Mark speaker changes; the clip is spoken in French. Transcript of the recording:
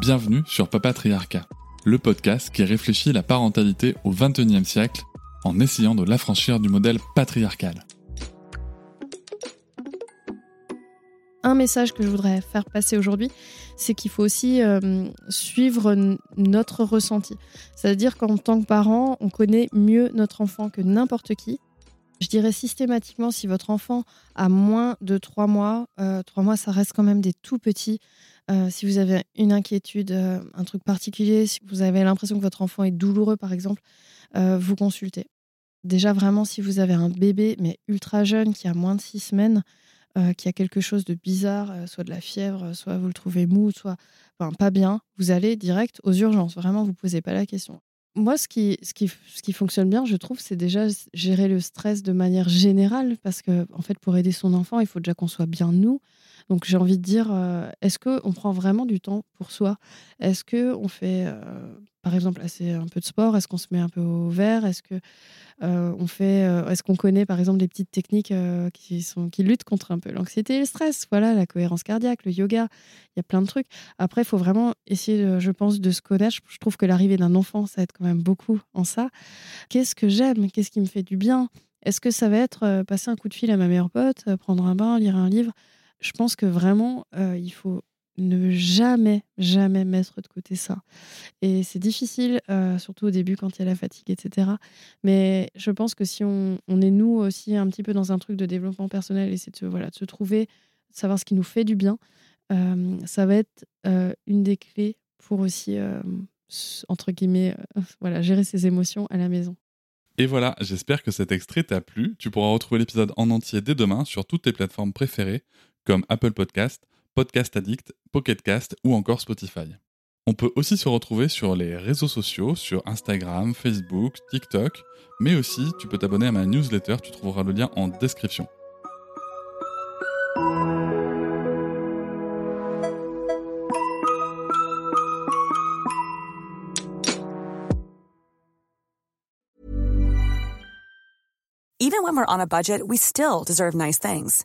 Speaker 1: Bienvenue sur Papatriarcat, le podcast qui réfléchit la parentalité au XXIe siècle en essayant de l'affranchir du modèle patriarcal.
Speaker 2: Un message que je voudrais faire passer aujourd'hui, c'est qu'il faut aussi euh, suivre notre ressenti. C'est-à-dire qu'en tant que parent, on connaît mieux notre enfant que n'importe qui. Je dirais systématiquement, si votre enfant a moins de 3 mois, euh, 3 mois, ça reste quand même des tout petits. Euh, si vous avez une inquiétude, euh, un truc particulier, si vous avez l'impression que votre enfant est douloureux, par exemple, euh, vous consultez. Déjà, vraiment, si vous avez un bébé, mais ultra jeune, qui a moins de six semaines, qui a quelque chose de bizarre, soit de la fièvre, soit vous le trouvez mou, soit enfin, pas bien, vous allez direct aux urgences. Vraiment, vous ne posez pas la question. Moi, ce qui, ce, qui, ce qui fonctionne bien, je trouve, c'est déjà gérer le stress de manière générale, parce que, en fait, pour aider son enfant, il faut déjà qu'on soit bien nous. Donc j'ai envie de dire, euh, est-ce qu'on prend vraiment du temps pour soi? Est-ce qu'on fait, euh, par exemple, assez un peu de sport? Est-ce qu'on se met un peu au vert? Est-ce que euh, fait, est-ce qu'on connaît par exemple des petites techniques qui sont qui luttent contre un peu l'anxiété et le stress? Voilà, la cohérence cardiaque, le yoga, il y a plein de trucs. Après, il faut vraiment essayer, je pense, de se connaître. Je trouve que l'arrivée d'un enfant, ça aide quand même beaucoup en ça. Qu'est-ce que j'aime? Qu'est-ce qui me fait du bien? Est-ce que ça va être passer un coup de fil à ma meilleure pote, prendre un bain, lire un livre? Je pense que vraiment, euh, il faut ne jamais, jamais mettre de côté ça. Et c'est difficile, euh, surtout au début quand il y a la fatigue, etc. Mais je pense que si on, est nous aussi un petit peu dans un truc de développement personnel et c'est de, voilà, de se trouver, de savoir ce qui nous fait du bien, euh, ça va être une des clés pour aussi, entre guillemets, voilà, gérer ses émotions à la maison.
Speaker 1: Et voilà, j'espère que cet extrait t'a plu. Tu pourras retrouver l'épisode en entier dès demain sur toutes tes plateformes préférées comme Apple Podcast, Podcast Addict, Pocket Cast ou encore Spotify. On peut aussi se retrouver sur les réseaux sociaux, sur Instagram, Facebook, TikTok, mais aussi tu peux t'abonner à ma newsletter, tu trouveras le lien en description.
Speaker 3: Even when we're on a budget, we still deserve nice things.